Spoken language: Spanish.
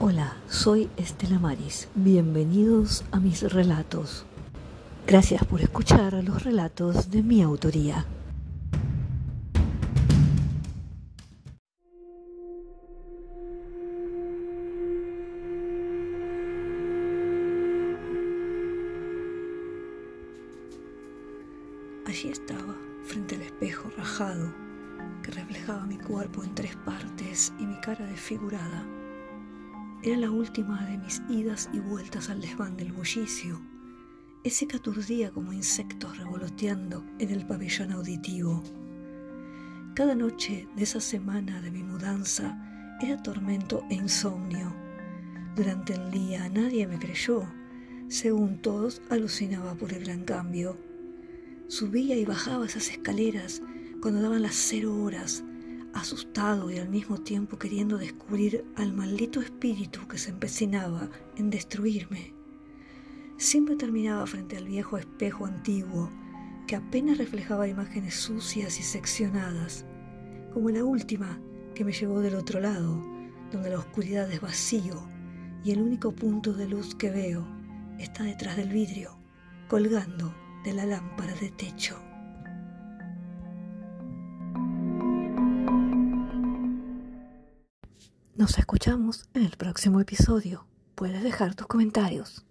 Hola, soy Estela Maris. Bienvenidos a mis relatos. Gracias por escuchar los relatos de mi autoría. Allí estaba, frente al espejo rajado, que reflejaba mi cuerpo en tres partes y mi cara desfigurada. Era la última de mis idas y vueltas al desván del bullicio, ese que aturdía como insectos revoloteando en el pabellón auditivo. Cada noche de esa semana de mi mudanza era tormento e insomnio. Durante el día nadie me creyó. Según todos, alucinaba por el gran cambio Subía y bajaba esas escaleras cuando daban las cero horas, asustado y al mismo tiempo queriendo descubrir al maldito espíritu que se empecinaba en destruirme. Siempre terminaba frente al viejo espejo antiguo que apenas reflejaba imágenes sucias y seccionadas, como la última que me llevó del otro lado, donde la oscuridad es vacío y el único punto de luz que veo está detrás del vidrio, colgando de la lámpara de techo. Nos escuchamos en el próximo episodio. Puedes dejar tus comentarios.